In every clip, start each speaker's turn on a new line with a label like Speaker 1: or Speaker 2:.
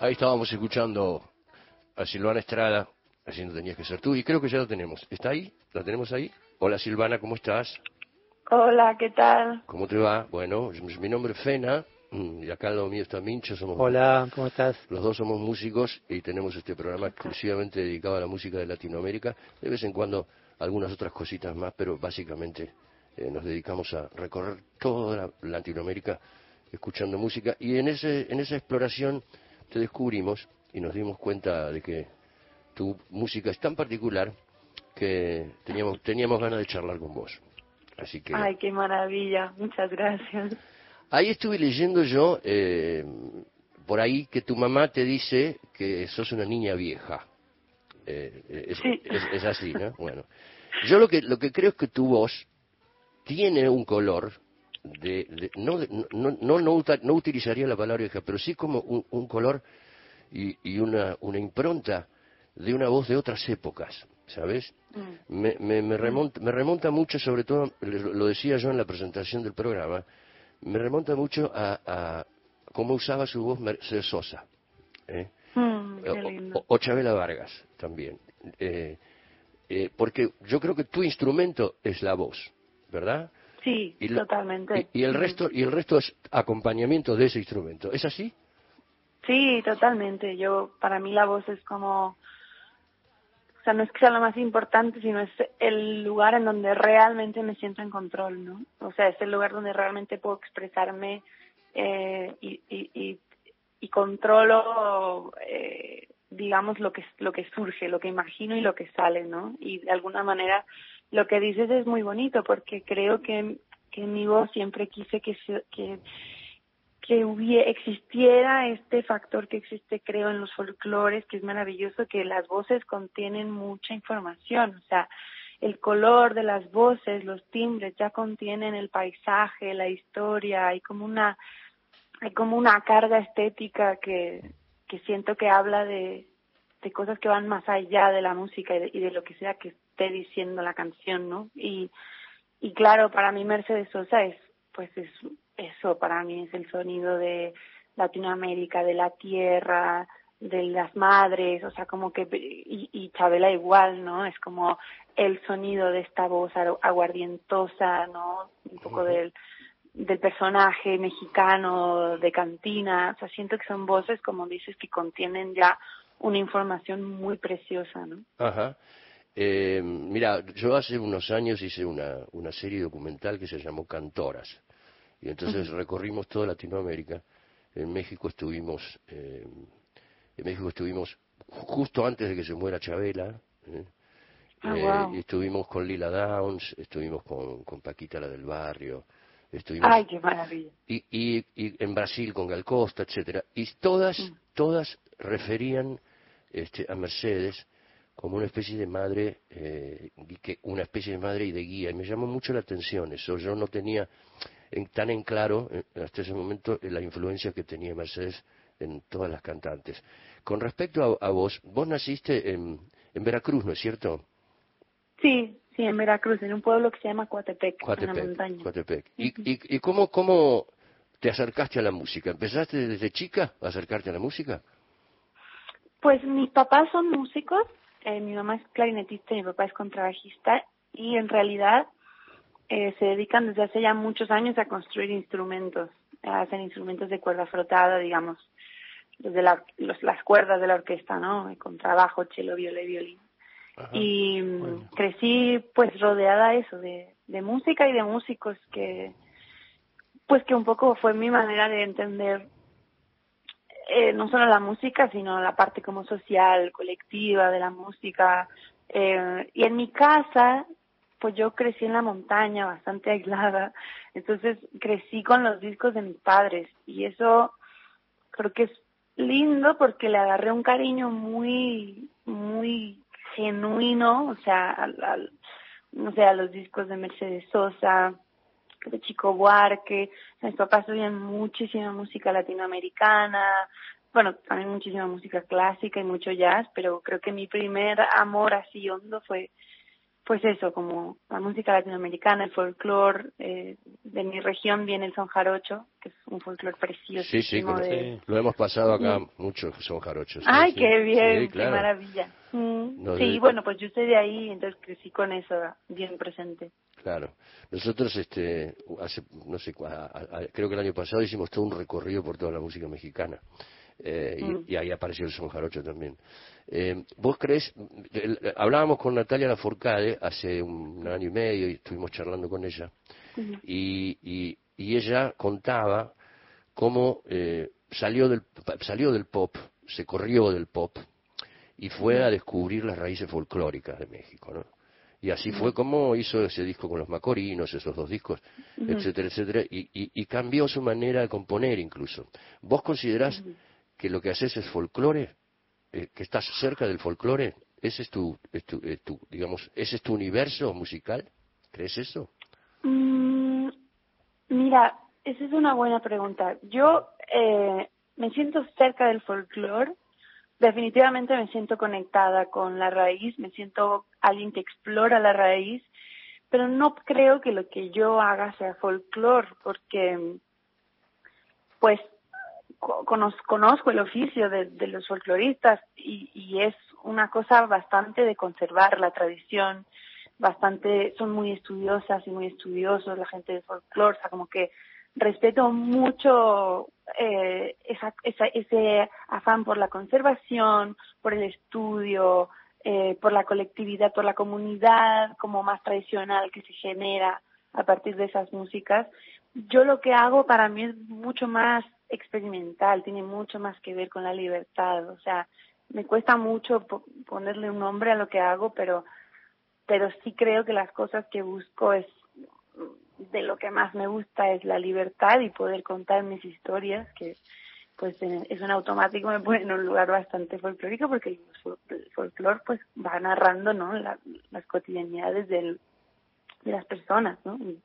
Speaker 1: Ahí estábamos escuchando a Silvana Estrada, haciendo Tenías que ser tú, y creo que ya lo tenemos. ¿Está ahí? ¿La tenemos ahí? Hola Silvana, ¿cómo estás?
Speaker 2: Hola, ¿qué tal?
Speaker 1: ¿Cómo te va? Bueno, mi nombre es Fena, mm, y acá al lado mío está Mincho. Somos
Speaker 3: Hola, ¿cómo estás?
Speaker 1: Los dos somos músicos y tenemos este programa exclusivamente dedicado a la música de Latinoamérica. De vez en cuando algunas otras cositas más, pero básicamente eh, nos dedicamos a recorrer toda Latinoamérica escuchando música. Y en, ese, en esa exploración te descubrimos y nos dimos cuenta de que tu música es tan particular que teníamos, teníamos ganas de charlar con vos. Así que...
Speaker 2: Ay, qué maravilla, muchas gracias.
Speaker 1: Ahí estuve leyendo yo, eh, por ahí, que tu mamá te dice que sos una niña vieja. Eh, es,
Speaker 2: sí.
Speaker 1: es, así, ¿no? Bueno, yo lo que, lo que creo es que tu voz tiene un color de, no, no, no, no, utilizaría la palabra vieja, pero sí como un, color y, y, una, una impronta de una voz de otras épocas, ¿sabes? Mm. Me, me, me, remonta, me remonta mucho, sobre todo, lo decía yo en la presentación del programa, me remonta mucho a, a cómo usaba su voz Mercedes Sosa. ¿eh?
Speaker 2: Mm,
Speaker 1: o, Chabela Vargas también. Eh, eh, porque yo creo que tu instrumento es la voz, ¿verdad?
Speaker 2: Sí, totalmente.
Speaker 1: Y, el resto y el resto es acompañamiento de ese instrumento. ¿Es así?
Speaker 2: Sí, totalmente. Yo para mí la voz es como o sea, no es que sea lo más importante, sino es el lugar en donde realmente me siento en control, ¿no? O sea, es el lugar donde realmente puedo expresarme eh, y, y, y, y, controlo, eh, digamos, lo que, lo que surge, lo que imagino y lo que sale, ¿no? Y de alguna manera lo que dices es muy bonito porque creo que, que en mi voz siempre quise que, que, que hubiera, existiera este factor que existe, creo, en los folclores, que es maravilloso, que las voces contienen mucha información, o sea, el color de las voces, los timbres ya contienen el paisaje, la historia, hay como una, hay como una carga estética que, que siento que habla de, de cosas que van más allá de la música y de, y de lo que sea que esté diciendo la canción, ¿no? Y, y claro, para mí Mercedes Sosa es, pues es, eso para mí es el sonido de Latinoamérica, de la tierra, de las madres, o sea, como que, y, y Chabela igual, ¿no? Es como el sonido de esta voz aguardientosa, ¿no? Un poco del, del personaje mexicano de cantina, o sea, siento que son voces, como dices, que contienen ya una información muy preciosa, ¿no?
Speaker 1: Ajá. Eh, mira, yo hace unos años hice una, una serie documental que se llamó Cantoras. Y entonces recorrimos toda Latinoamérica. En México estuvimos, eh, en México estuvimos justo antes de que se muera Chabela. ¿eh?
Speaker 2: Ah,
Speaker 1: y estuvimos con Lila Downs, estuvimos con, con Paquita la del barrio. Estuvimos,
Speaker 2: Ay, qué maravilla.
Speaker 1: Y, y, y en Brasil con Gal Costa, etcétera. Y todas, mm. todas referían este, a Mercedes como una especie de madre, eh, una especie de madre y de guía. Y me llamó mucho la atención eso. Yo no tenía tan en claro eh, hasta ese momento la influencia que tenía Mercedes en todas las cantantes. Con respecto a, vos, vos naciste en, en, Veracruz, ¿no es cierto?
Speaker 2: Sí, sí, en Veracruz, en un pueblo que se llama Coatepec,
Speaker 1: Coatepec
Speaker 2: en la montaña.
Speaker 1: Coatepec. ¿Y, y, y cómo, cómo te acercaste a la música? ¿Empezaste desde chica a acercarte a la música?
Speaker 2: Pues mis papás son músicos, eh, mi mamá es clarinetista y mi papá es contrabajista y en realidad eh, se dedican desde hace ya muchos años a construir instrumentos, hacen instrumentos de cuerda frotada, digamos, desde la, los, las cuerdas de la orquesta, ¿no? Con trabajo, cello, viola y violín. y crecí pues rodeada de eso, de, de música y de músicos que, pues que un poco fue mi manera de entender eh, no solo la música, sino la parte como social, colectiva de la música. Eh, y en mi casa, pues yo crecí en la montaña, bastante aislada, entonces crecí con los discos de mis padres y eso creo que es lindo porque le agarré un cariño muy, muy genuino, o sea, al, no sé, a los discos de Mercedes Sosa, de Chico Buarque, mis papás oían muchísima música latinoamericana, bueno, también muchísima música clásica y mucho jazz, pero creo que mi primer amor así hondo fue pues eso, como la música latinoamericana, el folclore, eh, de mi región viene el son jarocho, que es un folclore precioso.
Speaker 1: Sí, sí, lo hemos pasado acá mucho, son jarochos.
Speaker 2: Ay, qué bien, qué maravilla. Mm. sí, bueno, pues yo soy de ahí, entonces crecí con eso bien presente.
Speaker 1: Claro. Nosotros, este, hace, no sé, creo que el año pasado hicimos todo un recorrido por toda la música mexicana. Eh, mm. y, ahí apareció el son jarocho también. Eh, ¿Vos crees? Hablábamos con Natalia Laforcade hace un, año y medio y estuvimos charlando con ella. y, y, y, ella contaba cómo eh, salió, del, salió del pop, se corrió del pop y fue a descubrir las raíces folclóricas de México, ¿no? Y así fue como hizo ese disco con los Macorinos, esos dos discos, etcétera, etcétera, y, y, cambió su manera de componer incluso. ¿Vos considerás que lo que haces es folclore, eh, que estás cerca del folclore, ese es tu, tu, digamos, ese es tu universo musical, ¿crees eso?
Speaker 2: Mm, mira, esa es una buena pregunta. Yo eh, me siento cerca del folclore, definitivamente me siento conectada con la raíz, me siento alguien que explora la raíz, pero no creo que lo que yo haga sea folclore, porque pues conozco el oficio de, los folcloristas y, es una cosa bastante de conservar la tradición, bastante, son muy estudiosas y muy estudiosos la gente de folclore, o sea, como que respeto mucho eh, ese afán por la conservación, por el estudio, eh, por la colectividad, por la comunidad como más tradicional que se genera a partir de esas músicas. Yo lo que hago para mí es mucho más experimental, tiene mucho más que ver con la libertad. O sea, me cuesta mucho ponerle un nombre a lo que hago, pero, pero sí creo que las cosas que busco es de lo que más me gusta es la libertad y poder contar mis historias, que pues es un automático me pone en un lugar bastante folclórico porque el folclore pues va narrando no las cotidianidades del, de las personas no y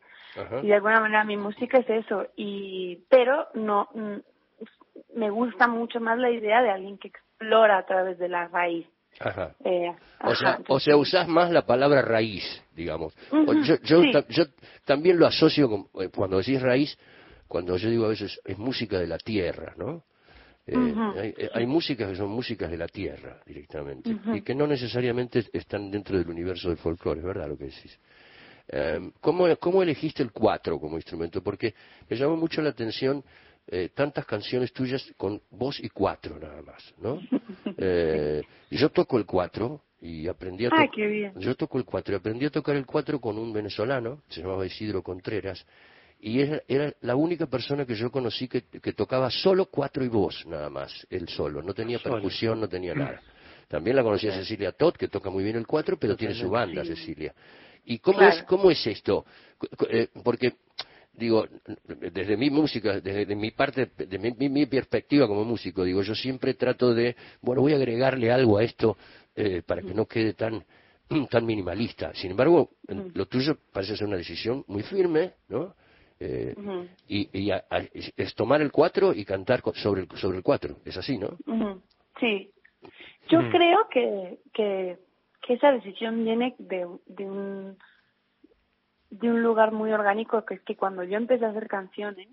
Speaker 2: de alguna manera mi música es eso y pero no mm, me gusta mucho más la idea de alguien que explora a través de la raíz
Speaker 1: Ajá. Eh, o sea, o sea, usás más la palabra raíz, digamos. yo, yo, también lo asocio con, eh, cuando decís raíz, cuando yo digo a veces es música de la tierra, ¿no? Eh, hay, músicas que son músicas de la tierra directamente y que no necesariamente están dentro del universo del folclore, es verdad lo que decís. Eh, ¿cómo, ¿Cómo elegiste el cuatro como instrumento? Porque me llamó mucho la atención eh, tantas canciones tuyas con voz y cuatro nada más, ¿no? Eh, yo toco el cuatro y aprendí a
Speaker 2: ah,
Speaker 1: yo toco el cuatro y aprendí a tocar el cuatro con un venezolano se llamaba Isidro Contreras y era, era la única persona que yo conocí que, que, tocaba solo cuatro y voz nada más él solo. No tenía percusión no tenía nada. También la conocía Cecilia Todd que toca muy bien el cuatro pero tiene su banda Cecilia ¿Y cómo, es, cómo es esto? Eh, porque, digo, desde mi música, desde mi parte, de mi, perspectiva como músico, digo, yo siempre trato de, bueno, voy a agregarle algo a esto eh, para que no quede tan tan minimalista. Sin embargo, lo tuyo parece ser una decisión muy firme, ¿no? Eh, y, es tomar el cuatro y cantar sobre el, sobre el cuatro. Es así, ¿no?
Speaker 2: Sí. Yo creo que, que que esa decisión viene de, de un de un lugar muy orgánico que es que cuando yo empecé a hacer canciones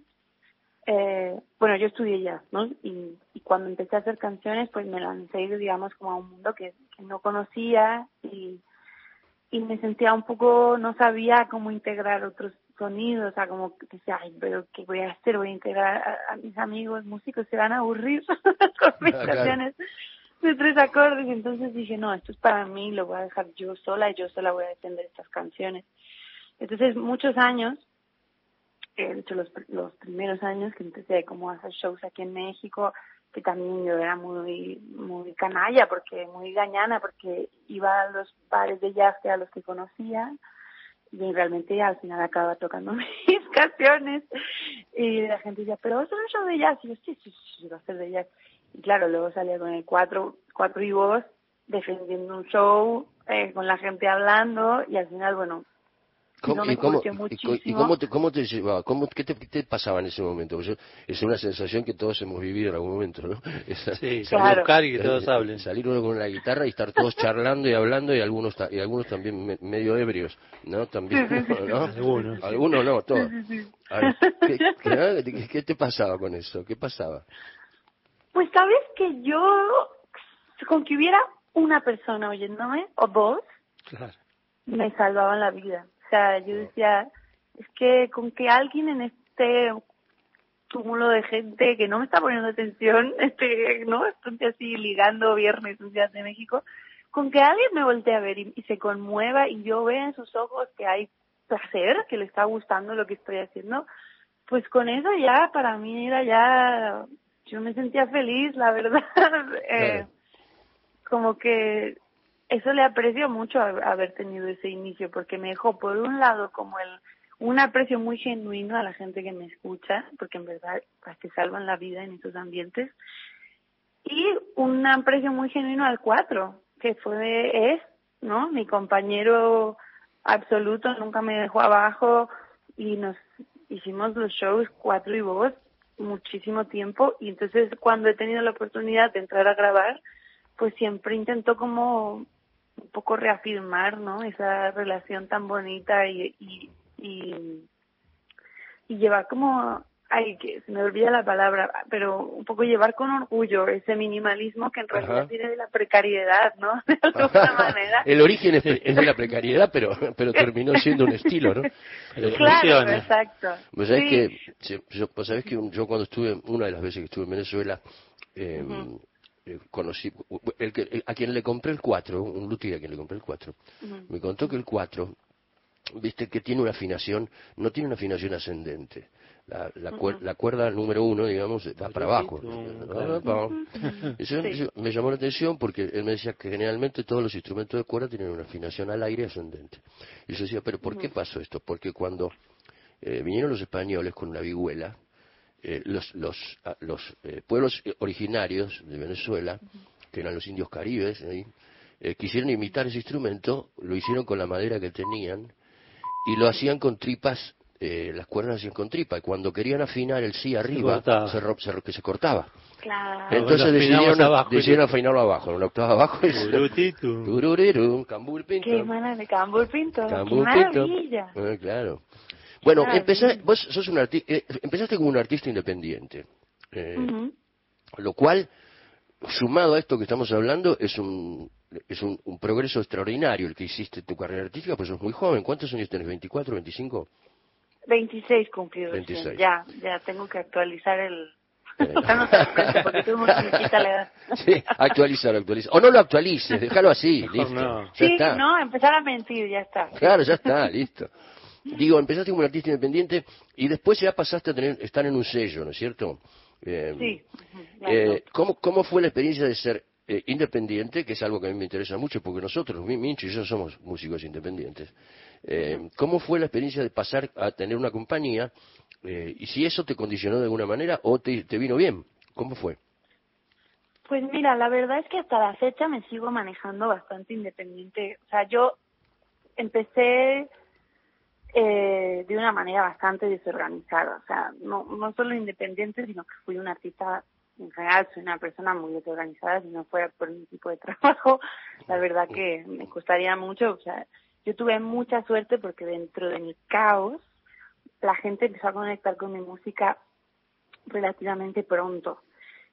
Speaker 2: eh, bueno yo estudié jazz no y, y, cuando empecé a hacer canciones pues me lancé digamos como a un mundo que, que no conocía y y me sentía un poco no sabía cómo integrar otros sonidos, o sea, como decía, ay, pero ¿qué voy a hacer? Voy a integrar a, mis amigos músicos, se van a aburrir con mis ah, canciones de tres acordes. Entonces dije, no, esto es para mí, lo voy a dejar yo sola y yo sola voy a defender estas canciones. Entonces, muchos años, de hecho, los, los primeros años que empecé como a hacer shows aquí en México, que también yo era muy muy canalla porque muy gañana porque iba a los bares de jazz que a los que conocía y realmente al final acaba tocando mis canciones y la gente decía pero eso es un show de jazz y yo sí sí sí va a ser de jazz y claro, luego salía con el cuatro, cuatro y voz defendiendo un show, eh, con la gente hablando y al final, bueno,
Speaker 1: ¿Cómo,
Speaker 2: me
Speaker 1: y cómo, y cómo te, cómo te llevaba? ¿Cómo, qué, te, qué te pasaba en ese momento? Porque es una sensación que todos hemos vivido en algún momento, ¿no? Esa-
Speaker 3: Sí,
Speaker 2: Claro.
Speaker 3: salir a buscar y que todos
Speaker 1: eh,
Speaker 3: hablen.
Speaker 1: Salir uno con la guitarra y estar todos charlando y hablando y algunos y algunos también me- medio ebrios, ¿no? También, ¿no?
Speaker 3: Algunos.
Speaker 1: Algunos no, todos. A ver, ¿qué, qué, qué- qué te pasaba con eso? ¿Qué pasaba?
Speaker 2: Pues sabes que yo, con que hubiera una persona oyéndome, o dos,
Speaker 3: Claro.
Speaker 2: me salvaban la vida. O sea, yo decía, es que con que alguien en este túmulo de gente que no me está poniendo atención, este, ¿no? Estoy así ligando viernes en Ciudad de México, con que alguien me voltee a ver y, y se conmueva y yo vea en sus ojos que hay placer, que le está gustando lo que estoy haciendo, pues con eso ya para mí era ya, yo me sentía feliz, la verdad. Eh, como que eso le aprecio mucho haber tenido ese inicio porque me dejó por un lado como el un aprecio muy genuino a la gente que me escucha porque en verdad te salvan la vida en esos ambientes y un aprecio muy genuino al cuatro que fue es no mi compañero absoluto nunca me dejó abajo y nos hicimos los shows cuatro y vos muchísimo tiempo y entonces cuando he tenido la oportunidad de entrar a grabar pues siempre intento como un poco reafirmar, ¿no? Esa relación tan bonita y, y, y, y llevar como, ay, que se me olvida la palabra, pero un poco llevar con orgullo ese minimalismo que en realidad
Speaker 1: Ajá.
Speaker 2: viene de la precariedad, ¿no? De alguna manera.
Speaker 1: El origen es, es de la precariedad, pero, pero terminó siendo un estilo, ¿no?
Speaker 2: Claro, exacto.
Speaker 1: Vos sabés
Speaker 2: Sí.
Speaker 1: que, yo, vos sabés que yo cuando estuve, una de las veces que estuve en Venezuela, eh,
Speaker 2: Ujú.
Speaker 1: eh, conocí, el que, el- a quien le compré el 4, un luthier a quien le compré el 4,
Speaker 2: Ujú.
Speaker 1: me contó que el 4, viste que tiene una afinación, no tiene una afinación ascendente. La, la, cuer- la cuerda número uno, digamos, va para abajo. Eso
Speaker 2: Sí.
Speaker 1: eso me llamó la atención porque él me decía que generalmente todos los instrumentos de cuerda tienen una afinación al aire ascendente. Y yo decía, pero ¿por qué pasó esto? Porque cuando eh, vinieron los españoles con la vihuela, eh, los, los, ah, los eh, pueblos originarios de Venezuela, que eran los indios caribes, ahí, eh, quisieron imitar ese instrumento, lo hicieron con la madera que tenían y lo hacían con tripas, eh, las cuerdas hacían con tripa, y cuando querían afinar el sí arriba,
Speaker 3: cortaba.
Speaker 1: se, ro- se ro- que se cortaba.
Speaker 2: Claro.
Speaker 1: Entonces decidieron,
Speaker 3: abajo.
Speaker 1: decidieron afinarlo abajo, en una octava abajo. y-. Tururirum, cambur pinto.
Speaker 2: Qué maravilla, Cambur Pinto. Qué
Speaker 1: pinto.
Speaker 2: maravilla.
Speaker 1: Ah, claro. Bueno, vos sos un arti- eh, empezaste como un artista independiente, eh, lo cual, sumado a esto que estamos hablando, es un es un, un progreso extraordinario el que hiciste en tu carrera artística, pues sos muy joven. ¿Cuántos años tenés? ¿24, 25?
Speaker 2: 26 cumplidos.
Speaker 1: 26.
Speaker 2: sí. Ya, ya tengo que actualizar el...
Speaker 1: Eh.
Speaker 2: No te porque tú me quita la edad.
Speaker 1: Sí, actualizar, actualizar. O no lo actualices, déjalo así, listo.
Speaker 3: no.
Speaker 1: Ya
Speaker 2: Sí,
Speaker 1: está.
Speaker 2: no, empezar a mentir, ya está.
Speaker 1: Claro, ya está, listo. Digo, empezaste como un artista independiente y después ya pasaste a tener, estar en un sello, ¿no es cierto? Eh,
Speaker 2: Sí.
Speaker 1: eh, ¿cómo, ¿Cómo fue la experiencia de ser eh, independiente? Que es algo que a mí me interesa mucho, porque nosotros, Mi- Mincho y yo somos músicos independientes. Eh, ¿Cómo fue la experiencia de pasar a tener una compañía? eh, y si eso te condicionó de alguna manera o te, te vino bien. ¿Cómo fue?
Speaker 2: Pues mira, la verdad es que hasta la fecha me sigo manejando bastante independiente. O sea, yo empecé eh, de una manera bastante desorganizada. O sea, no, no solo independiente, sino que fui una artista, en general soy una persona muy desorganizada. Si no fuera por mi tipo de trabajo, la verdad que me costaría mucho. O sea, yo tuve mucha suerte porque dentro de mi caos, la gente empezó a conectar con mi música relativamente pronto.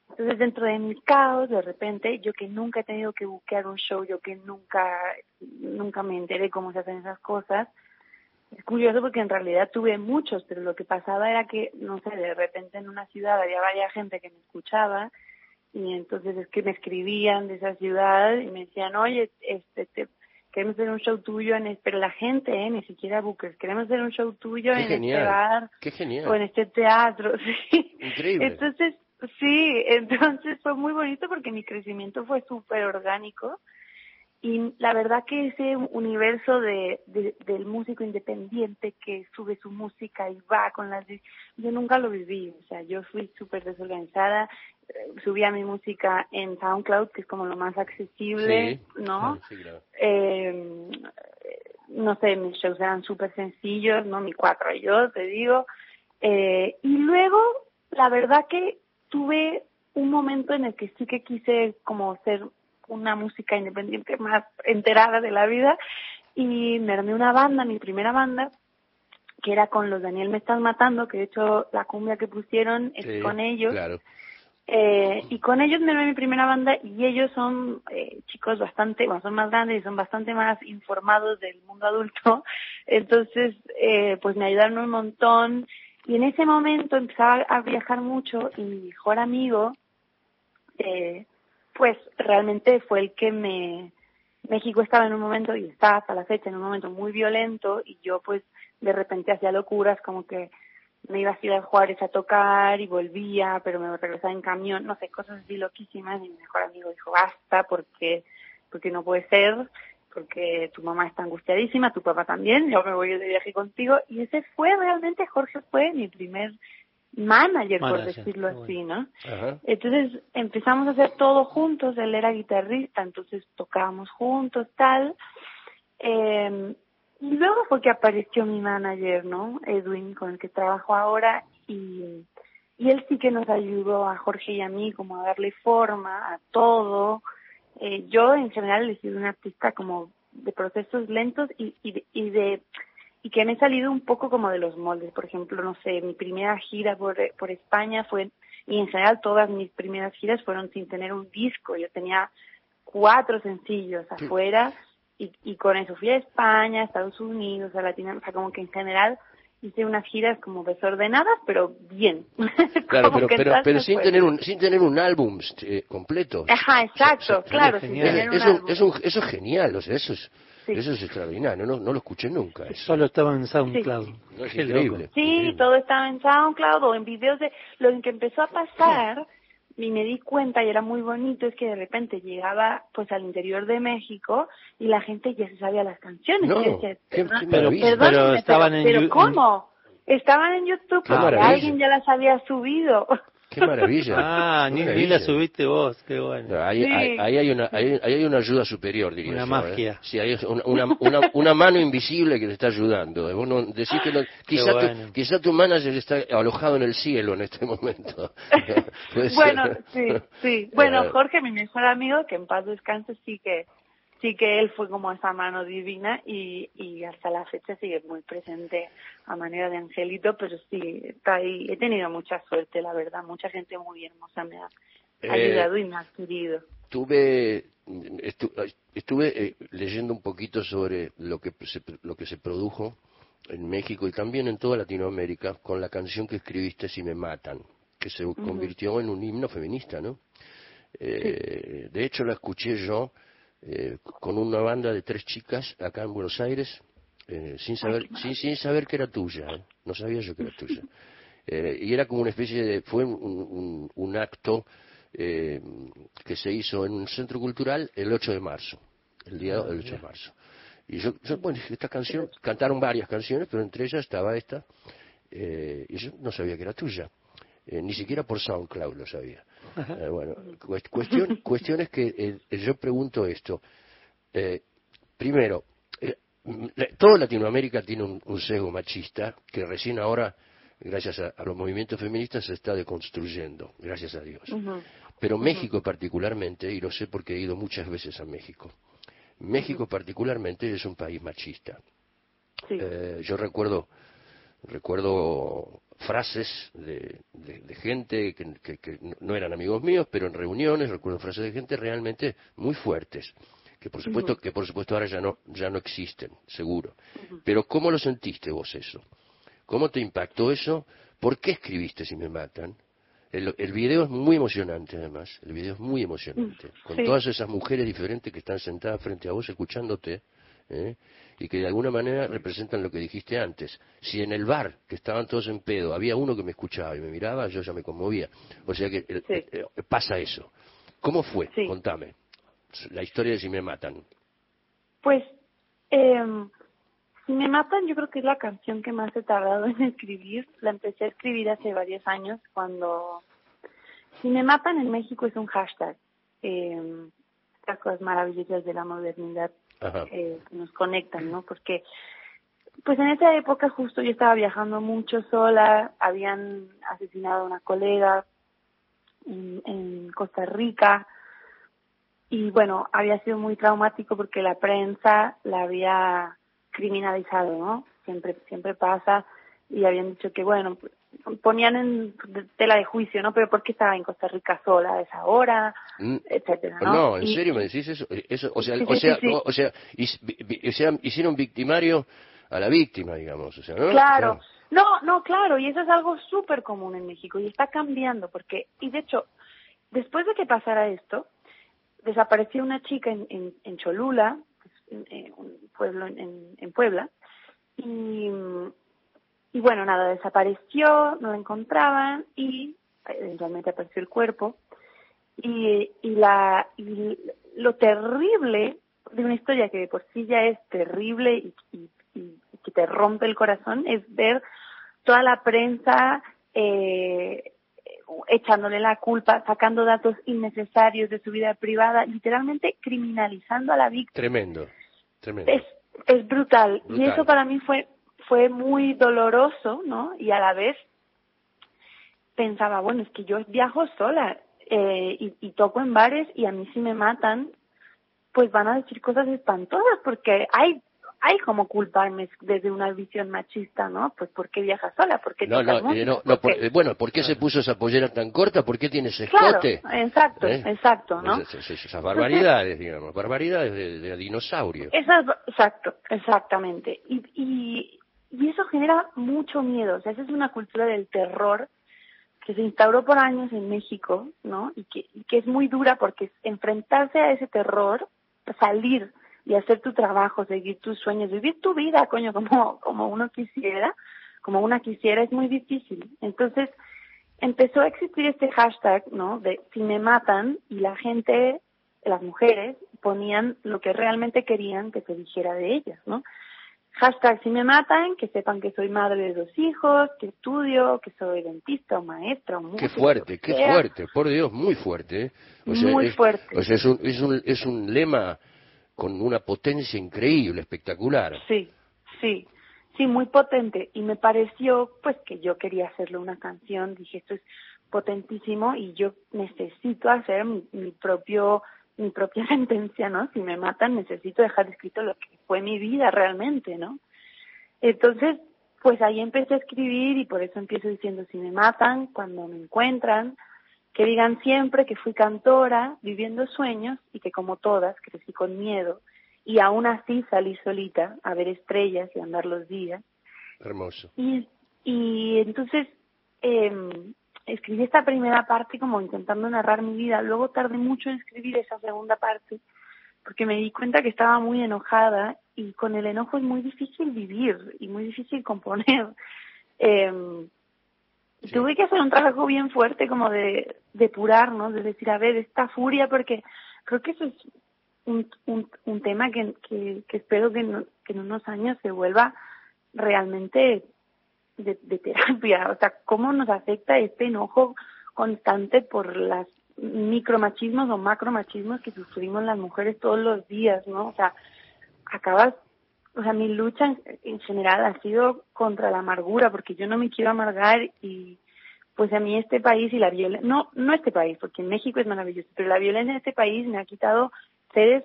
Speaker 2: Entonces, dentro de mi caos, de repente, yo que nunca he tenido que buquear un show, yo que nunca, nunca me enteré cómo se hacen esas cosas, es curioso porque en realidad tuve muchos, pero lo que pasaba era que, no sé, de repente en una ciudad había varias gente que me escuchaba y entonces es que me escribían de esa ciudad y me decían, oye, este, te, queremos hacer un show tuyo en este, pero la gente, eh, ni siquiera bookers, queremos hacer un show tuyo
Speaker 1: Qué
Speaker 2: en este bar
Speaker 1: Qué
Speaker 2: o en este teatro, sí.
Speaker 1: Increíble.
Speaker 2: Entonces, sí, entonces fue muy bonito porque mi crecimiento fue súper orgánico y la verdad que ese universo de, de- del músico independiente que sube su música y va con las... Yo nunca lo viví, o sea, yo fui súper desorganizada, eh, subía mi música en SoundCloud, que es como lo más accesible,
Speaker 1: Sí,
Speaker 2: ¿no?
Speaker 1: sí, claro.
Speaker 2: eh, no sé, mis shows eran súper sencillos, ¿no? Mi cuatro y yo, te digo. Eh, y luego, la verdad que tuve un momento en el que sí que quise como ser una música independiente más enterada de la vida y me armé una banda, mi primera banda, que era con los Daniel Me Estás Matando, que de hecho la cumbia que pusieron es con ellos.
Speaker 1: Claro.
Speaker 2: Eh, y con ellos me armé mi primera banda y ellos son eh, chicos bastante, bueno, son más grandes y son bastante más informados del mundo adulto. Entonces, eh, pues me ayudaron un montón. Y en ese momento empezaba a viajar mucho y mi mejor amigo, eh, pues realmente fue el que me... México estaba en un momento, y está hasta la fecha, en un momento muy violento y yo pues de repente hacía locuras como que me iba a Ciudad Juárez a tocar y volvía, pero me regresaba en camión, no sé, cosas así loquísimas y mi mejor amigo dijo basta porque porque no puede ser, porque tu mamá está angustiadísima, tu papá también, yo me voy de viaje contigo y ese fue realmente, Jorge fue mi primer manager, por decirlo así, ¿no? Entonces empezamos a hacer todo juntos, él era guitarrista, entonces tocábamos juntos, tal. Eh, y luego fue que apareció mi manager, ¿no? Edwin, con el que trabajo ahora, y, y él sí que nos ayudó a Jorge y a mí como a darle forma a todo. Eh, yo en general he sido una artista como de procesos lentos y, y, de, y de y que me he salido un poco como de los moldes. Por ejemplo, no sé, mi primera gira por, por España fue, y en general todas mis primeras giras fueron sin tener un disco. Yo tenía cuatro sencillos afuera y, y con eso fui a España, a Estados Unidos, a Latinoamérica, o sea, como que en general hice unas giras como desordenadas, pero bien.
Speaker 1: Claro, pero, pero, pero sin, tener un, sin tener un álbum eh, completo.
Speaker 2: Ajá, exacto, claro. Sin tener un
Speaker 1: eso,
Speaker 2: álbum.
Speaker 1: eso, eso es genial, o sea, eso es, eso es extraordinario, no, no lo escuché nunca. Eso.
Speaker 3: Solo estaba en SoundCloud.
Speaker 1: No, es increíble.
Speaker 2: Sí,
Speaker 1: increíble.
Speaker 2: todo estaba en SoundCloud o en videos de... Lo que empezó a pasar, y me di cuenta, y era muy bonito, es que de repente llegaba pues al interior de México y la gente ya se sabía las canciones.
Speaker 1: No,
Speaker 2: Y yo decía,
Speaker 1: qué-
Speaker 2: "Perdón-
Speaker 1: qué
Speaker 3: Pero-
Speaker 1: maravilla.
Speaker 3: pero estaban en
Speaker 2: pero ¿cómo? Estaban en YouTube porque alguien ya las había subido.
Speaker 1: Qué maravilla.
Speaker 3: Ah,
Speaker 1: Qué
Speaker 3: ni, ni
Speaker 1: maravilla.
Speaker 3: la subiste vos, qué bueno.
Speaker 1: No, Ahí,
Speaker 2: Sí.
Speaker 1: ahí- ahí hay una, ahí, ahí hay una ayuda superior, diría
Speaker 3: Una
Speaker 1: yo,
Speaker 3: magia.
Speaker 1: ¿eh? Sí, hay una, una, una, una mano invisible que te está ayudando. Vos no, decís que no- quizá,
Speaker 3: bueno.
Speaker 1: tu, quizá tu manager está alojado en el cielo en este momento.
Speaker 2: Bueno, sí, sí. Bueno,
Speaker 1: Eh,
Speaker 2: Jorge, mi mejor amigo, que en paz descanse, sí que sí que él fue como esa mano divina y, y hasta la fecha sigue muy presente a manera de angelito, pero sí, está ahí. He tenido mucha suerte, la verdad. Mucha gente muy hermosa me ha
Speaker 1: Eh,
Speaker 2: ayudado y me ha querido.
Speaker 1: Tuve, estu- estuve eh, leyendo un poquito sobre lo que, se, lo que se produjo en México y también en toda Latinoamérica con la canción que escribiste Si me matan, que se convirtió en un himno feminista, ¿no? Eh, De hecho, la escuché yo eh, con una banda de tres chicas acá en Buenos Aires, eh, sin saber, sin, sin saber que era tuya, ¿eh? no sabía yo que era tuya. Eh, y era como una especie de, fue un, un- un acto eh, que se hizo en un centro cultural el 8 de marzo, el día del 8 de marzo. Y yo, yo, bueno, esta canción, cantaron varias canciones, pero entre ellas estaba esta, eh, y yo no sabía que era tuya. Eh, ni siquiera por SoundCloud lo sabía. Eh, bueno, cuest- cuestión, cuestión es que eh, yo pregunto esto. Eh, primero, toda Latinoamérica tiene un, un sesgo machista que recién ahora, gracias a, a los movimientos feministas, se está deconstruyendo, gracias a Dios. Pero México particularmente, y lo sé porque he ido muchas veces a México, México particularmente es un país machista.
Speaker 2: Sí.
Speaker 1: Yo recuerdo recuerdo frases de, de- de gente que, que- que no eran amigos míos, pero en reuniones recuerdo frases de gente realmente muy fuertes, que por supuesto que por supuesto ahora ya no ya no existen, seguro. Pero ¿cómo lo sentiste vos eso? ¿Cómo te impactó eso? ¿Por qué escribiste si me matan? El, el video es muy emocionante además, el video es muy emocionante, con
Speaker 2: Sí.
Speaker 1: todas esas mujeres diferentes que están sentadas frente a vos escuchándote, ¿eh? Y que de alguna manera representan lo que dijiste antes. Si en el bar, que estaban todos en pedo, había uno que me escuchaba y me miraba, yo ya me conmovía. O sea que
Speaker 2: Sí.
Speaker 1: eh, pasa eso. ¿Cómo fue?
Speaker 2: Sí.
Speaker 1: Contame. La historia de si me matan.
Speaker 2: Pues, eh, si me matan, yo creo que es la canción que más he tardado en escribir. La empecé a escribir hace varios años cuando... Si me matan en México es un hashtag. Eh, estas cosas maravillosas de la modernidad eh, nos conectan, ¿no? Porque, pues en esa época justo yo estaba viajando mucho sola, habían asesinado a una colega en, en Costa Rica, y bueno, había sido muy traumático porque la prensa la había criminalizado, ¿no? Siempre, siempre pasa y habían dicho que bueno, ponían en tela de juicio, ¿no? Pero ¿por qué estaba en Costa Rica sola a esa hora? Mm, etcétera, ¿no?
Speaker 1: No, ¿en serio me decís eso? eso o sea, o, sea o, sea, hicieron victimario a la víctima, digamos, o sea, ¿no?
Speaker 2: Claro. No, no, claro, y eso es algo súper común en México y está cambiando porque, y de hecho, después de que pasara esto, desapareció una chica en, en, en Cholula, pues, en, un pueblo en, en Puebla, y y bueno, nada, desapareció, no la encontraban y eventualmente apareció el cuerpo. Y, y, la, y lo terrible de una historia que de por sí ya es terrible y, y, que te rompe el corazón es ver toda la prensa eh, echándole la culpa, sacando datos innecesarios de su vida privada, literalmente criminalizando a la víctima.
Speaker 1: Tremendo, tremendo.
Speaker 2: Es, es brutal. brutal. Y eso para mí fue fue muy doloroso, ¿no? Y a la vez pensaba, bueno, es que yo viajo sola eh, y, y toco en bares y a mí si me matan, pues van a decir cosas espantosas porque hay hay como culparme desde una visión machista, ¿no? Pues ¿por qué viajas sola? ¿Por qué
Speaker 1: no, no, eh, no, no por, bueno, ¿por qué se puso esa pollera tan corta? ¿Por qué tiene ese escote?
Speaker 2: Claro, exacto, ¿Eh? exacto, ¿no?
Speaker 1: Esas, esas barbaridades, digamos, barbaridades de, de dinosaurio.
Speaker 2: Esas, exacto, exactamente. Y, y, y eso genera mucho miedo, o sea, esa es una cultura del terror que se instauró por años en México, ¿no? Y que, y que es muy dura porque enfrentarse a ese terror, salir y hacer tu trabajo, seguir tus sueños, vivir tu vida, coño, como, como uno quisiera, como una quisiera, es muy difícil. Entonces, empezó a existir este hashtag, ¿no? De si me matan y la gente, las mujeres, ponían lo que realmente querían que se dijera de ellas, ¿no? Hashtag si me matan, que sepan que soy madre de dos hijos, que estudio, que soy dentista o maestra o músico,
Speaker 1: Qué fuerte, qué fuerte, por Dios, muy fuerte. ¿eh?
Speaker 2: O sea, muy fuerte.
Speaker 1: O sea, es un, es, un, es un lema con una potencia increíble, espectacular.
Speaker 2: Sí, sí, sí, muy potente. Y me pareció, pues, que yo quería hacerle una canción. Dije, esto es potentísimo y yo necesito hacer mi, mi propio mi propia sentencia, ¿no? Si me matan, necesito dejar escrito lo que fue mi vida realmente, ¿no? Entonces, pues ahí empecé a escribir y por eso empiezo diciendo, si me matan, cuando me encuentran, que digan siempre que fui cantora, viviendo sueños y que como todas crecí con miedo y aún así salí solita a ver estrellas y andar los días.
Speaker 1: Hermoso.
Speaker 2: Y, y entonces, eh, escribí esta primera parte como intentando narrar mi vida, luego tardé mucho en escribir esa segunda parte porque me di cuenta que estaba muy enojada y con el enojo es muy difícil vivir y muy difícil componer. Eh, sí. Tuve que hacer un trabajo bien fuerte como de depurar, ¿no? De decir, a ver, esta furia, porque creo que eso es un, un, un tema que, que, que espero que, no, que en unos años se vuelva realmente de, de terapia, o sea, cómo nos afecta este enojo constante por las micromachismos o macromachismos que sufrimos las mujeres todos los días, ¿no? O sea, acabas, o sea, mi lucha en, en general ha sido contra la amargura, porque yo no me quiero amargar y pues a mí este país y la violencia, no, no este país, porque México es maravilloso, pero la violencia en este país me ha quitado seres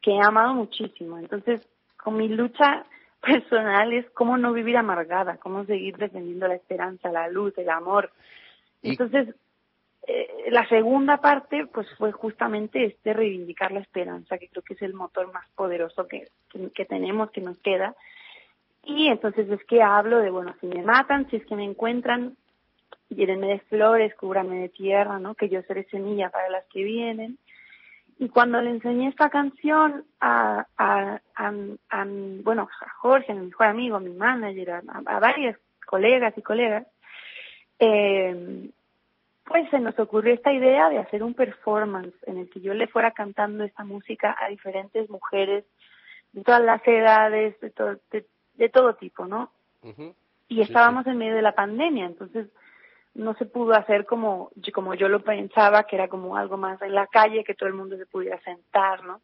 Speaker 2: que he amado muchísimo. Entonces, con mi lucha personal es cómo no vivir amargada, cómo seguir defendiendo la esperanza, la luz, el amor. Entonces, eh, la segunda parte pues fue justamente este reivindicar la esperanza, que creo que es el motor más poderoso que, que, que tenemos, que nos queda. Y entonces es que hablo de, bueno, si me matan, si es que me encuentran, llévenme de flores, cúbrame de tierra, ¿no? Que yo seré semilla para las que vienen. Y cuando le enseñé esta canción a, a, a, a bueno, a Jorge, a mi mejor amigo, a mi manager, a, a varios colegas y colegas, eh, pues se nos ocurrió esta idea de hacer un performance en el que yo le fuera cantando esta música a diferentes mujeres de todas las edades, de todo, de, de todo tipo, ¿no? Uh -huh. Y estábamos sí, sí. en medio de la pandemia, entonces no se pudo hacer como, como yo lo pensaba, que era como algo más en la calle, que todo el mundo se pudiera sentar, ¿no?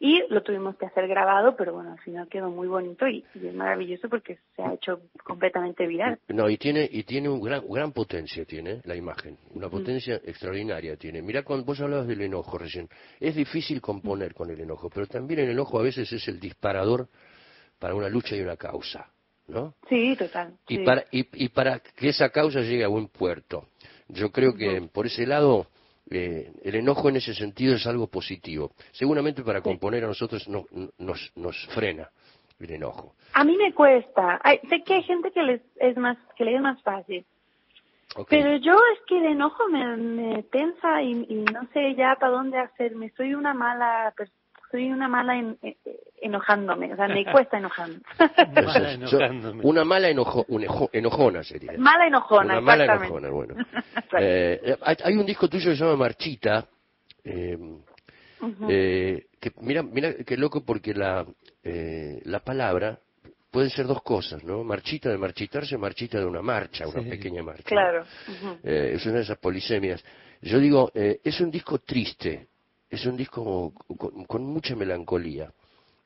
Speaker 2: y lo tuvimos que hacer grabado, pero bueno, al final quedó muy bonito y, y es maravilloso porque se ha hecho completamente viral.
Speaker 1: No, y tiene y tiene un gran gran potencia tiene la imagen,
Speaker 2: Mm.
Speaker 1: una potencia extraordinaria tiene. Mira cuando vos hablabas del enojo recién, es difícil componer con el enojo, pero también el enojo a veces es el disparador para una lucha y una causa, ¿no?
Speaker 2: Sí, total.
Speaker 1: Y
Speaker 2: sí.
Speaker 1: para y, y para que esa causa llegue a buen puerto. Yo creo que por ese lado eh, el enojo en ese sentido es algo positivo. Seguramente para componer a nosotros no- nos, nos frena el enojo.
Speaker 2: A mí me cuesta. Ay, sé que hay gente que les es más que le es más fácil. Pero yo es que el enojo me, me tensa y, y no sé ya para dónde hacerme. Soy una mala, pers- soy una mala en- enojándome. O sea, me cuesta enojarme.
Speaker 1: Entonces,
Speaker 3: Mala
Speaker 1: yo-
Speaker 3: enojándome.
Speaker 1: una mala enojo- un ejo- enojona sería.
Speaker 2: mala enojona,
Speaker 1: Una mala
Speaker 2: exactamente.
Speaker 1: enojona, bueno.
Speaker 2: Exacto.
Speaker 1: Eh, hay, hay un disco tuyo que se llama Marchita, eh, eh, que mira, mira qué loco porque la, eh, la palabra puede ser dos cosas, ¿no? Marchita de marchitarse, marchita de una marcha, una
Speaker 3: Sí.
Speaker 1: pequeña marcha.
Speaker 2: Claro.
Speaker 1: Eh, es una de esas polisemias. Yo digo, eh, es un disco triste, es un disco con, con mucha melancolía.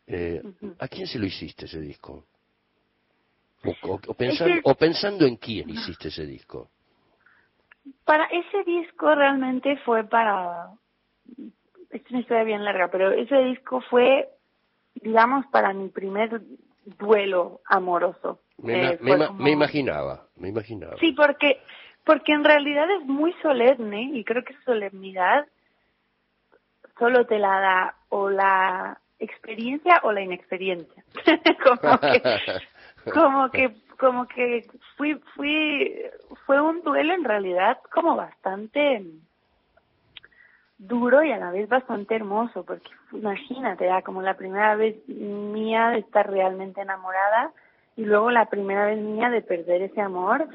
Speaker 1: Eh, ¿A quién se lo hiciste ese disco? O, o- o pensando,
Speaker 2: Ese-
Speaker 1: o pensando en quién hiciste ese disco.
Speaker 2: Para ese disco realmente fue para... Es una historia bien larga, pero ese disco fue, digamos, para mi primer duelo amoroso.
Speaker 1: Me,
Speaker 2: Eh,
Speaker 1: me
Speaker 2: como-
Speaker 1: me imaginaba, me imaginaba.
Speaker 2: Sí, porque, porque en realidad es muy solemne y creo que esa solemnidad solo te la da o la experiencia o la inexperiencia. como que, como que, como que fui, fui, fue un duelo en realidad como bastante duro y a la vez bastante hermoso, porque imagínate, era como la primera vez mía de estar realmente enamorada y luego la primera vez mía de perder ese amor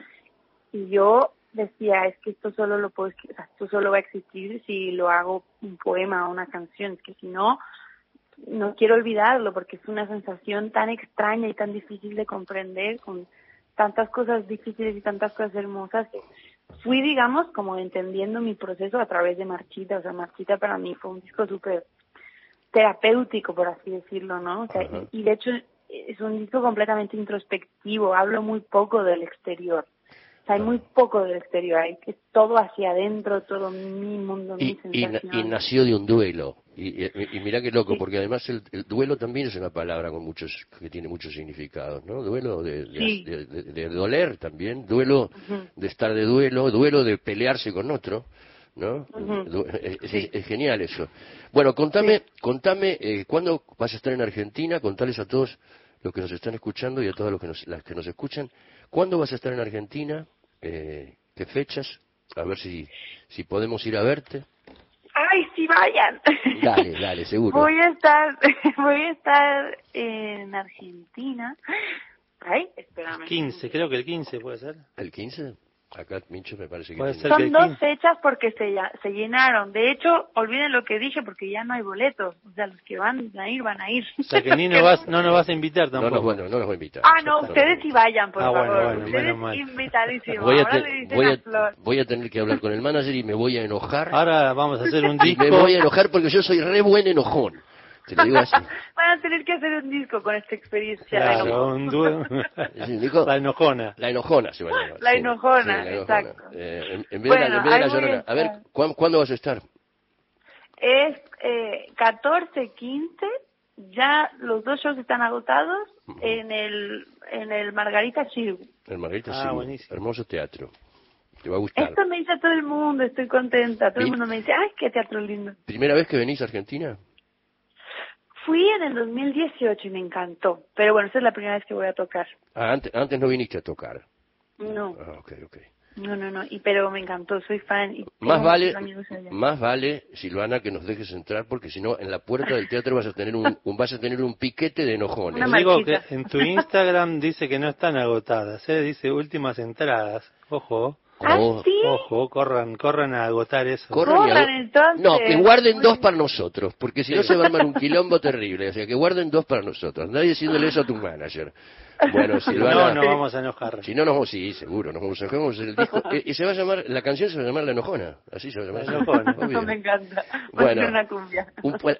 Speaker 2: y yo decía es que esto solo lo puedo escri- o sea, esto solo va a existir si lo hago un poema o una canción. Es que si no no quiero olvidarlo porque es una sensación tan extraña y tan difícil de comprender con tantas cosas difíciles y tantas cosas hermosas que fui digamos como entendiendo mi proceso a través de Marchita. O sea Marchita para mí fue un disco súper terapéutico por así decirlo no o sea, y de hecho es un disco completamente introspectivo. Hablo muy poco del exterior o sea, hay muy poco del exterior, hay que todo hacia adentro, todo mi mundo,
Speaker 1: Y,
Speaker 2: mi sensación.
Speaker 1: y nació de un duelo. Y, y, mirá qué loco,
Speaker 2: Sí.
Speaker 1: porque además el, el duelo también es una palabra con muchos que tiene muchos significados, ¿no? Duelo de, de,
Speaker 2: Sí.
Speaker 1: de- de- de doler también, duelo de estar de duelo, duelo de pelearse con otro, ¿no? Es, es-
Speaker 2: Sí.
Speaker 1: es genial eso. Bueno, contame, contame, eh, ¿cuándo vas a estar en Argentina? Contales a todos los que nos están escuchando y a todas los que nos, las que nos escuchan, ¿cuándo vas a estar en Argentina? Eh, ¿Qué fechas? A ver si, si podemos ir a verte.
Speaker 2: ¡Ay, sí vayan!
Speaker 1: Dale, dale, seguro.
Speaker 2: Voy a estar, voy a estar en Argentina. Ay, espérame.
Speaker 3: 15, creo que el 15 puede ser.
Speaker 1: ¿El 15? Acá, Mincho, me parece que
Speaker 2: Son dos
Speaker 3: 15.
Speaker 2: fechas porque se, ya- se llenaron. De hecho, olviden lo que dije porque ya no hay boletos. O sea, los que van a ir, van a ir.
Speaker 3: O sea que ni nos vas, no nos vas a invitar
Speaker 1: No,
Speaker 3: tampoco.
Speaker 1: no, bueno, no nos va a invitar.
Speaker 2: Ah, no, ustedes sí vayan, por
Speaker 3: Ah, bueno,
Speaker 2: favor.
Speaker 3: bueno,
Speaker 2: ustedes invitadísimos.
Speaker 1: Voy a,
Speaker 2: Ahora
Speaker 1: voy,
Speaker 2: a
Speaker 1: a,
Speaker 2: Flor.
Speaker 1: voy a tener que hablar con el manager y me voy a enojar.
Speaker 3: Ahora vamos a hacer un
Speaker 1: Y
Speaker 3: disco.
Speaker 1: me voy a enojar porque yo soy re buen enojón. Te lo digo así.
Speaker 2: Van a tener que hacer un disco con esta experiencia.
Speaker 3: Claro, un
Speaker 1: disco-
Speaker 3: La enojona.
Speaker 1: La enojona se va a llamar.
Speaker 2: La
Speaker 1: sí.
Speaker 2: enojona,
Speaker 1: Sí, la enojona.
Speaker 2: exacto.
Speaker 1: Eh, en, en vez de la,
Speaker 2: Bueno,
Speaker 1: en vez de la
Speaker 2: ahí voy a
Speaker 1: llorona. A ver,
Speaker 2: estar.
Speaker 1: ¿cuán- ¿cuándo vas a estar?
Speaker 2: Es eh, 14, 15. Ya los dos shows están agotados en el en el Margarita Chiru.
Speaker 1: En Margarita
Speaker 3: Ah, buenísimo.
Speaker 1: Hermoso teatro. Te va a gustar.
Speaker 2: Esto me dice todo el mundo, estoy contenta. Todo el mundo me dice, ay, qué teatro lindo.
Speaker 1: ¿Primera vez que venís a Argentina?
Speaker 2: Fui en el 2018 y me encantó. Pero bueno, esta es la primera vez que voy a tocar.
Speaker 1: Ah, antes, antes no viniste a tocar.
Speaker 2: No,
Speaker 1: Ah, ok, ok.
Speaker 2: no, no, no. Y pero me encantó, soy fan. Y
Speaker 1: Más vale, más vale, Silvana, que nos dejes entrar, porque si no, en la puerta del teatro vas a tener un, un- vas a tener un piquete de enojones.
Speaker 2: Una
Speaker 3: Digo que en tu Instagram dice que no están agotadas, ¿eh? dice últimas entradas. Ojo.
Speaker 2: Ah,
Speaker 1: Oh.
Speaker 2: sí.
Speaker 3: Ojo, corran, corran a agotar eso.
Speaker 1: Corran y
Speaker 2: Corran, entonces.
Speaker 1: No, que guarden dos para nosotros, porque si no se va a armar un quilombo terrible. O sea, que guarden dos para nosotros. Nadie diciéndole eso a tu manager. Bueno,
Speaker 3: Si
Speaker 1: Silvana.
Speaker 3: no, nos vamos a enojar.
Speaker 1: Si no, nos sí, seguro, nos vamos a enojar, vamos a hacer el disco. Eh, y se va a llamar, la canción se va a llamar La Enojona. Así se va a llamar.
Speaker 3: La Enojona.
Speaker 1: Obvio.
Speaker 2: me encanta.
Speaker 1: Bueno.
Speaker 2: Bueno. una cumbia.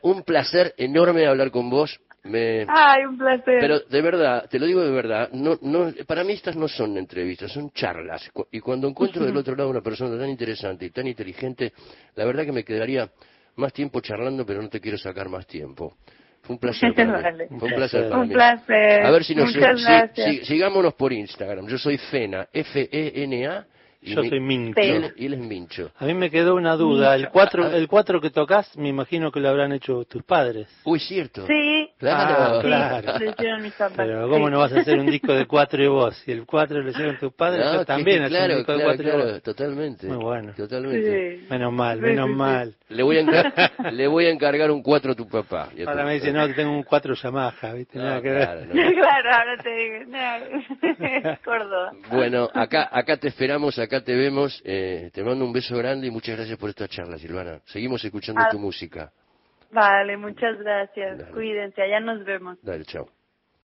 Speaker 1: Un placer enorme hablar con vos. Me,
Speaker 2: Ay, un placer.
Speaker 1: pero de verdad, te lo digo de verdad, no, no, para mí estas no son entrevistas, son charlas. Y cuando encuentro del otro lado una persona tan interesante y tan inteligente, la verdad que me quedaría más tiempo charlando, pero no te quiero sacar más tiempo. Fue un placer para mí.
Speaker 2: Vale.
Speaker 1: Fue un placer para
Speaker 2: un
Speaker 1: mí.
Speaker 2: placer.
Speaker 1: A ver si nos si- sigámonos por Instagram. Yo soy Fena, F-E-N-A. Y
Speaker 3: Yo
Speaker 1: mi-
Speaker 3: soy Mincho.
Speaker 1: y él es Mincho.
Speaker 3: A mí me quedó una duda. El cuatro, el cuatro que tocas, me imagino que lo habrán hecho tus padres.
Speaker 1: Uy, cierto.
Speaker 2: Sí.
Speaker 1: Claro.
Speaker 3: Ah,
Speaker 2: Sí,
Speaker 3: claro.
Speaker 2: mis papás.
Speaker 3: Pero ¿cómo
Speaker 2: Sí.
Speaker 3: no vas a hacer un disco de cuatro y vos? Si el cuatro lo hicieron tus padres,
Speaker 1: No,
Speaker 3: yo
Speaker 1: que-
Speaker 3: también
Speaker 1: claro,
Speaker 3: un disco de
Speaker 1: claro,
Speaker 3: y
Speaker 1: claro,
Speaker 3: vos.
Speaker 1: totalmente.
Speaker 3: Muy bueno.
Speaker 1: Totalmente.
Speaker 2: Sí.
Speaker 3: Menos mal,
Speaker 2: Sí,
Speaker 3: menos
Speaker 2: sí, sí.
Speaker 3: mal.
Speaker 1: Le voy a encar- le voy a encargar un 4 a tu papá. y a tu-
Speaker 3: Ahora me dice, no, que tengo un cuatro Yamaha, ¿viste?
Speaker 1: No,
Speaker 3: Nada que ver.
Speaker 1: claro, no.
Speaker 2: claro, ahora te digo. Córdoba.
Speaker 1: Bueno, acá, acá te esperamos, acá te vemos. eh, te mando un beso grande y muchas gracias por esta charla, Silvana. Seguimos escuchando
Speaker 2: Ah.
Speaker 1: tu música.
Speaker 2: Vale, muchas gracias.
Speaker 1: Dale.
Speaker 2: Cuídense, allá nos vemos.
Speaker 1: Dale, chao.